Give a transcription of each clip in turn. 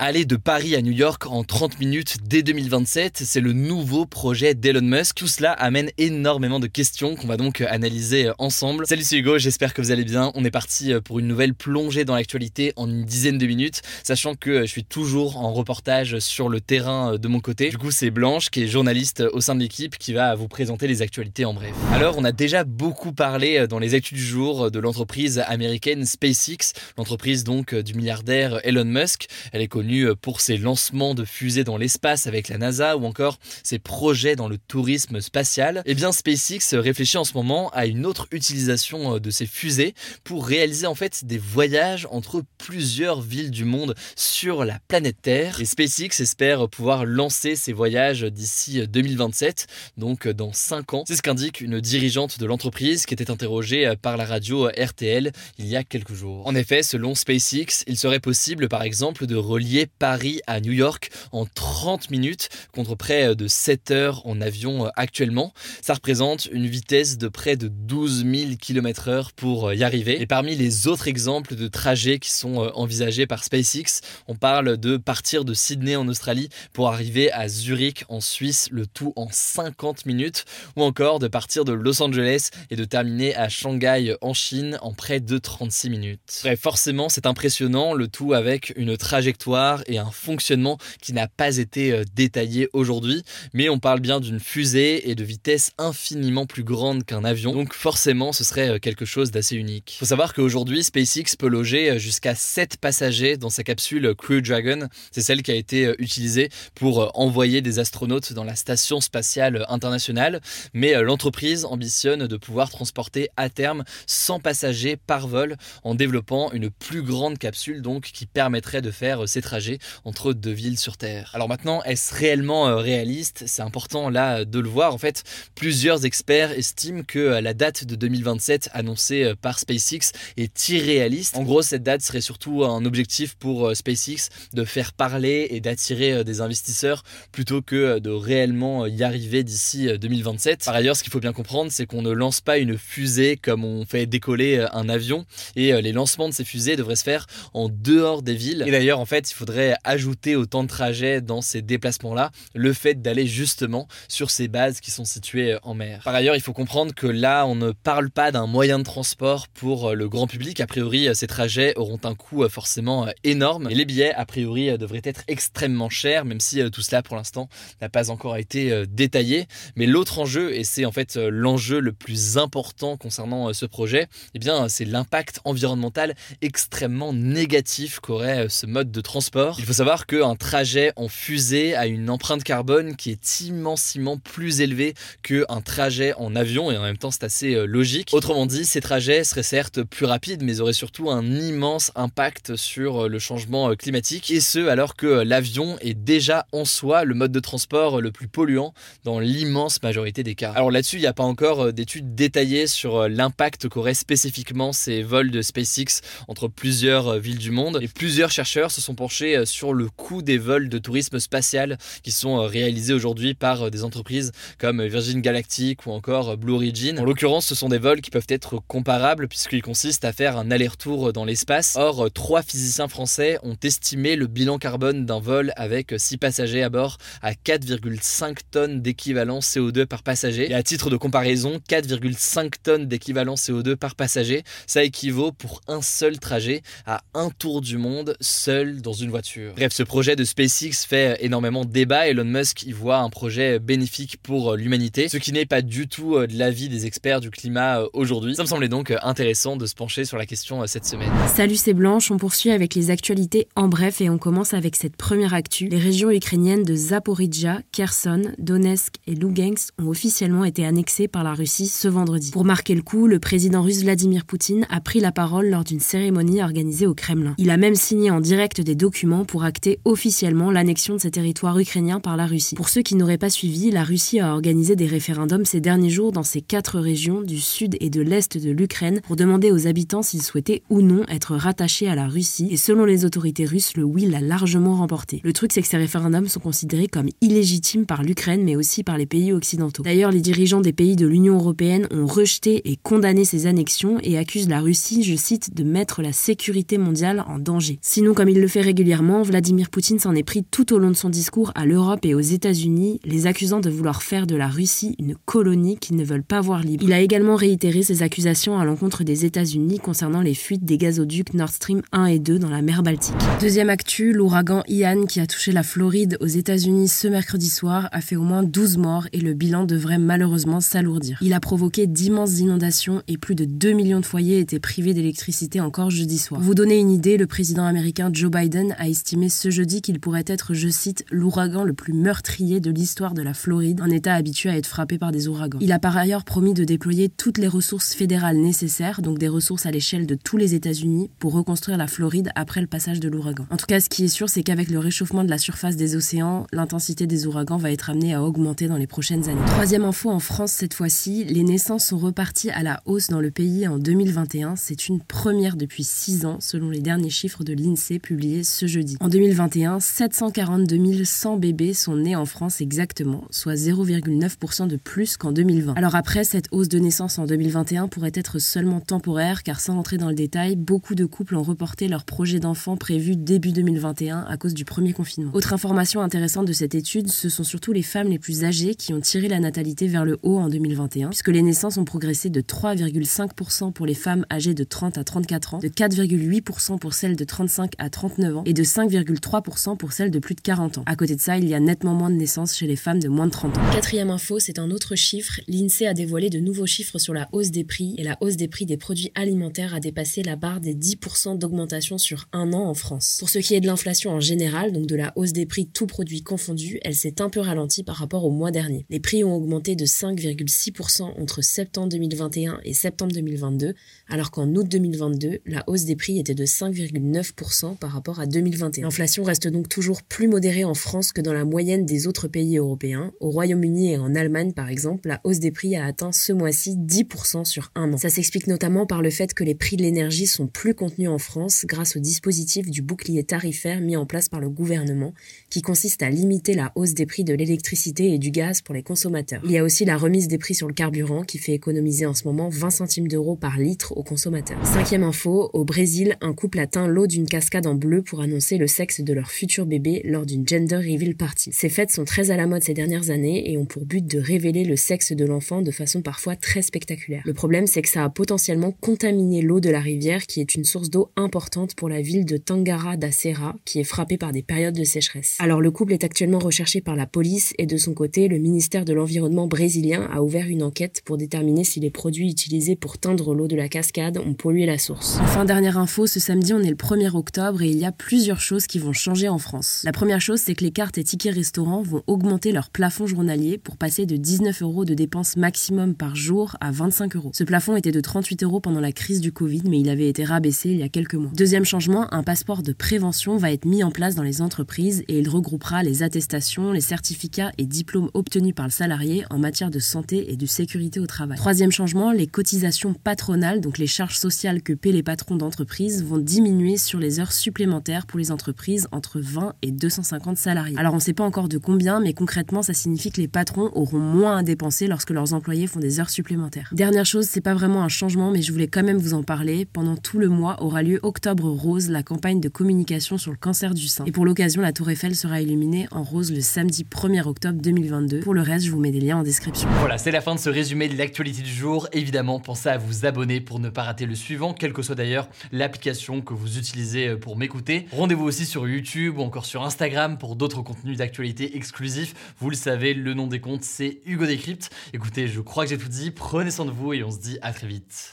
Aller de Paris à New York en 30 minutes dès 2027, c'est le nouveau projet d'Elon Musk. Tout cela amène énormément de questions qu'on va donc analyser ensemble. Salut, c'est Hugo, j'espère que vous allez bien. On est parti pour une nouvelle plongée dans l'actualité en une dizaine de minutes, sachant que je suis toujours en reportage sur le terrain de mon côté. Du coup, c'est Blanche, qui est journaliste au sein de l'équipe, qui va vous présenter les actualités en bref. Alors, on a déjà beaucoup parlé dans les actus du jour de l'entreprise américaine SpaceX, l'entreprise donc du milliardaire Elon Musk. Elle est connue pour ses lancements de fusées dans l'espace avec la NASA ou encore ses projets dans le tourisme spatial, eh bien SpaceX réfléchit en ce moment à une autre utilisation euh, de ces fusées pour réaliser en fait des voyages entre plusieurs villes du monde sur la planète Terre. Et SpaceX espère pouvoir lancer ces voyages d'ici 2027, donc euh, dans 5 ans. C'est ce qu'indique une dirigeante de l'entreprise qui était interrogée euh, par la radio RTL il y a quelques jours. En effet, selon SpaceX, il serait possible par exemple de relier Paris à New York en 30 minutes contre près de 7 heures en avion euh, actuellement. Ça représente une vitesse de près de 12 000 km/h pour euh, y arriver. Et parmi les autres exemples de trajets qui sont euh, envisagés par SpaceX, on parle de partir de Sydney en Australie pour arriver à Zurich en Suisse, le tout en 50 minutes, ou encore de partir de Los Angeles et de terminer à Shanghai en Chine en près de 36 minutes. Forcément, c'est impressionnant, le tout avec une trajectoire et un fonctionnement qui n'a pas été euh, détaillé aujourd'hui, mais on parle bien d'une fusée et de vitesse infiniment plus grande qu'un avion, donc forcément ce serait euh, quelque chose d'assez unique. Il faut savoir qu'aujourd'hui SpaceX peut loger euh, jusqu'à 7 passagers dans sa capsule Crew Dragon, c'est celle qui a été utilisée pour envoyer des astronautes dans la station spatiale internationale, mais l'entreprise ambitionne de pouvoir transporter à terme 100 passagers par vol en développant une plus grande capsule donc qui permettrait de faire ces trajets entre deux villes sur Terre. Alors maintenant, est-ce réellement euh, réaliste? C'est important là de le voir. En fait, plusieurs experts estiment que euh, la date de 2027 annoncée euh, par SpaceX est irréaliste. En gros, cette date serait surtout un objectif pour SpaceX de faire parler et d'attirer des investisseurs plutôt que de réellement y arriver d'ici 2027. Par ailleurs, ce qu'il faut bien comprendre, c'est qu'on ne lance pas une fusée comme on fait décoller un avion et les lancements de ces fusées devraient se faire en dehors des villes. Et d'ailleurs, en fait, il faut ajouter au temps de trajet dans ces déplacements-là le fait d'aller justement sur ces bases qui sont situées en mer. Par ailleurs, il faut comprendre que là, on ne parle pas d'un moyen de transport pour le grand public. A priori, ces trajets auront un coût forcément énorme et les billets, a priori, devraient être extrêmement chers, même si tout cela, pour l'instant, n'a pas encore été détaillé. Mais l'autre enjeu, et c'est en fait l'enjeu le plus important concernant ce projet, eh bien, c'est l'impact environnemental extrêmement négatif qu'aurait ce mode de transport il faut savoir qu'un trajet en fusée a une empreinte carbone qui est immensément plus élevée qu'un trajet en avion et en même temps c'est assez euh, logique. Autrement dit, ces trajets seraient certes plus rapides mais auraient surtout un immense impact sur euh, le changement euh, climatique et ce alors que l'avion est déjà en soi le mode de transport le plus polluant dans l'immense majorité des cas. Alors là-dessus, il n'y a pas encore d'études détaillées sur l'impact qu'auraient spécifiquement ces vols de SpaceX entre plusieurs villes du monde et plusieurs chercheurs se sont penchés euh, sur le coût des vols de tourisme spatial qui sont euh, réalisés aujourd'hui par euh, des entreprises comme Virgin Galactic ou encore Blue Origin. En l'occurrence, ce sont des vols qui peuvent être comparables puisqu'ils consistent à faire un aller-retour dans l'espace. Or, trois physiciens français ont estimé le bilan carbone d'un vol avec 6 passagers à bord à 4,5 tonnes d'équivalent CO2 par passager. Et à titre de comparaison, 4,5 tonnes d'équivalent CO2 par passager, ça équivaut pour un seul trajet à un tour du monde seul dans une d'une voiture. Bref, ce projet de SpaceX fait énormément de débat. Elon Musk y voit un projet bénéfique pour l'humanité, ce qui n'est pas du tout de l'avis des experts du climat aujourd'hui. Ça me semblait donc intéressant de se pencher sur la question cette semaine. Salut, c'est Blanche. On poursuit avec les actualités en bref et on commence avec cette première actu. Les régions ukrainiennes de Zaporizhia, Kherson, Donetsk et Lugansk ont officiellement été annexées par la Russie ce vendredi. Pour marquer le coup, le président russe Vladimir Poutine a pris la parole lors d'une cérémonie organisée au Kremlin. Il a même signé en direct des documents pour acter officiellement l'annexion de ces territoires ukrainiens par la Russie. Pour ceux qui n'auraient pas suivi, la Russie a organisé des référendums ces derniers jours dans ces quatre régions du sud et de l'est de l'Ukraine pour demander aux habitants s'ils souhaitaient ou non être rattachés à la Russie. Et selon les autorités russes, le oui l'a largement remporté. Le truc, c'est que ces référendums sont considérés comme illégitimes par l'Ukraine, mais aussi par les pays occidentaux. D'ailleurs, les dirigeants des pays de l'Union européenne ont rejeté et condamné ces annexions et accusent la Russie, je cite, de mettre la sécurité mondiale en danger. Sinon, comme il le fait régulièrement, Vladimir Poutine s'en est pris tout au long de son discours à l'Europe et aux États-Unis, les accusant de vouloir faire de la Russie une colonie qu'ils ne veulent pas voir libre. Il a également réitéré ses accusations à l'encontre des États-Unis concernant les fuites des gazoducs Nord Stream 1 et 2 dans la mer Baltique. Deuxième actu, l'ouragan Ian qui a touché la Floride aux États-Unis ce mercredi soir a fait au moins 12 morts et le bilan devrait malheureusement s'alourdir. Il a provoqué d'immenses inondations et plus de 2 millions de foyers étaient privés d'électricité encore jeudi soir. Pour vous donner une idée, le président américain Joe Biden a estimé ce jeudi qu'il pourrait être, je cite, l'ouragan le plus meurtrier de l'histoire de la Floride, un état habitué à être frappé par des ouragans. Il a par ailleurs promis de déployer toutes les ressources fédérales nécessaires, donc des ressources à l'échelle de tous les États-Unis, pour reconstruire la Floride après le passage de l'ouragan. En tout cas, ce qui est sûr, c'est qu'avec le réchauffement de la surface des océans, l'intensité des ouragans va être amenée à augmenter dans les prochaines années. Troisième info en France cette fois-ci, les naissances sont reparties à la hausse dans le pays en 2021. C'est une première depuis 6 ans selon les derniers chiffres de l'INSEE publiés ce En 2021, 742 100 bébés sont nés en France exactement, soit 0,9% de plus qu'en 2020. Alors après, cette hausse de naissance en 2021 pourrait être seulement temporaire car sans entrer dans le détail, beaucoup de couples ont reporté leur projet d'enfant prévu début 2021 à cause du premier confinement. Autre information intéressante de cette étude, ce sont surtout les femmes les plus âgées qui ont tiré la natalité vers le haut en 2021, puisque les naissances ont progressé de 3,5% pour les femmes âgées de 30 à 34 ans, de 4,8% pour celles de 35 à 39 ans et de 5,3% pour celles de plus de 40 ans. À côté de ça, il y a nettement moins de naissances chez les femmes de moins de 30 ans. Quatrième info, c'est un autre chiffre. L'INSEE a dévoilé de nouveaux chiffres sur la hausse des prix et la hausse des prix des produits alimentaires a dépassé la barre des 10% d'augmentation sur un an en France. Pour ce qui est de l'inflation en général, donc de la hausse des prix tout produits confondus, elle s'est un peu ralentie par rapport au mois dernier. Les prix ont augmenté de 5,6% entre septembre 2021 et septembre 2022, alors qu'en août 2022, la hausse des prix était de 5,9% par rapport à 2021. L'inflation reste donc toujours plus modérée en France que dans la moyenne des autres pays européens. Au Royaume-Uni et en Allemagne, par exemple, la hausse des prix a atteint ce mois-ci 10% sur un an. Ça s'explique notamment par le fait que les prix de l'énergie sont plus contenus en France grâce au dispositif du bouclier tarifaire mis en place par le gouvernement, qui consiste à limiter la hausse des prix de l'électricité et du gaz pour les consommateurs. Il y a aussi la remise des prix sur le carburant qui fait économiser en ce moment 20 centimes d'euros par litre aux consommateurs. Cinquième info, au Brésil, un couple atteint l'eau d'une cascade en bleu pour annoncer le sexe de leur futur bébé lors d'une gender reveal party. Ces fêtes sont très à la mode ces dernières années et ont pour but de révéler le sexe de l'enfant de façon parfois très spectaculaire. Le problème, c'est que ça a potentiellement contaminé l'eau de la rivière qui est une source d'eau importante pour la ville de Tangara da Serra qui est frappée par des périodes de sécheresse. Alors le couple est actuellement recherché par la police et de son côté, le ministère de l'Environnement brésilien a ouvert une enquête pour déterminer si les produits utilisés pour teindre l'eau de la cascade ont pollué la source. Enfin, dernière info, ce samedi on est le 1er octobre et il y a plusieurs choses qui vont changer en France. La première chose, c'est que les cartes et tickets restaurants vont augmenter leur plafond journalier pour passer de 19 euros de dépenses maximum par jour à 25 euros. Ce plafond était de 38 euros pendant la crise du Covid, mais il avait été rabaissé il y a quelques mois. Deuxième changement, un passeport de prévention va être mis en place dans les entreprises et il regroupera les attestations, les certificats et diplômes obtenus par le salarié en matière de santé et de sécurité au travail. Troisième changement, les cotisations patronales, donc les charges sociales que paient les patrons d'entreprise, vont diminuer sur les heures supplémentaires pour les entreprises entre 20 et 250 salariés. Alors on ne sait pas encore de combien, mais concrètement ça signifie que les patrons auront moins à dépenser lorsque leurs employés font des heures supplémentaires. Dernière chose, c'est pas vraiment un changement, mais je voulais quand même vous en parler. Pendant tout le mois aura lieu Octobre Rose, la campagne de communication sur le cancer du sein. Et pour l'occasion, la Tour Eiffel sera illuminée en rose le samedi 1er octobre 2022. Pour le reste, je vous mets des liens en description. Voilà, c'est la fin de ce résumé de l'actualité du jour. Évidemment, pensez à vous abonner pour ne pas rater le suivant, quelle que soit d'ailleurs l'application que vous utilisez pour m'écouter. Rendez-vous aussi sur YouTube ou encore sur Instagram pour d'autres contenus d'actualité exclusifs. Vous le savez, le nom des comptes, c'est Hugo Décrypte. Écoutez, je crois que j'ai tout dit. Prenez soin de vous et on se dit à très vite.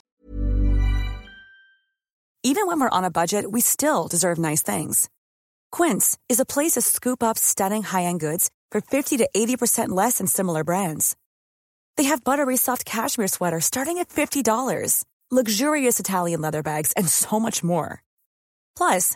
Even when we're on a budget, we still deserve nice things. Quince is a place to scoop up stunning high-end goods for 50 to 80% less than similar brands. They have buttery soft cashmere sweaters starting at $50, luxurious Italian leather bags, and so much more. Plus,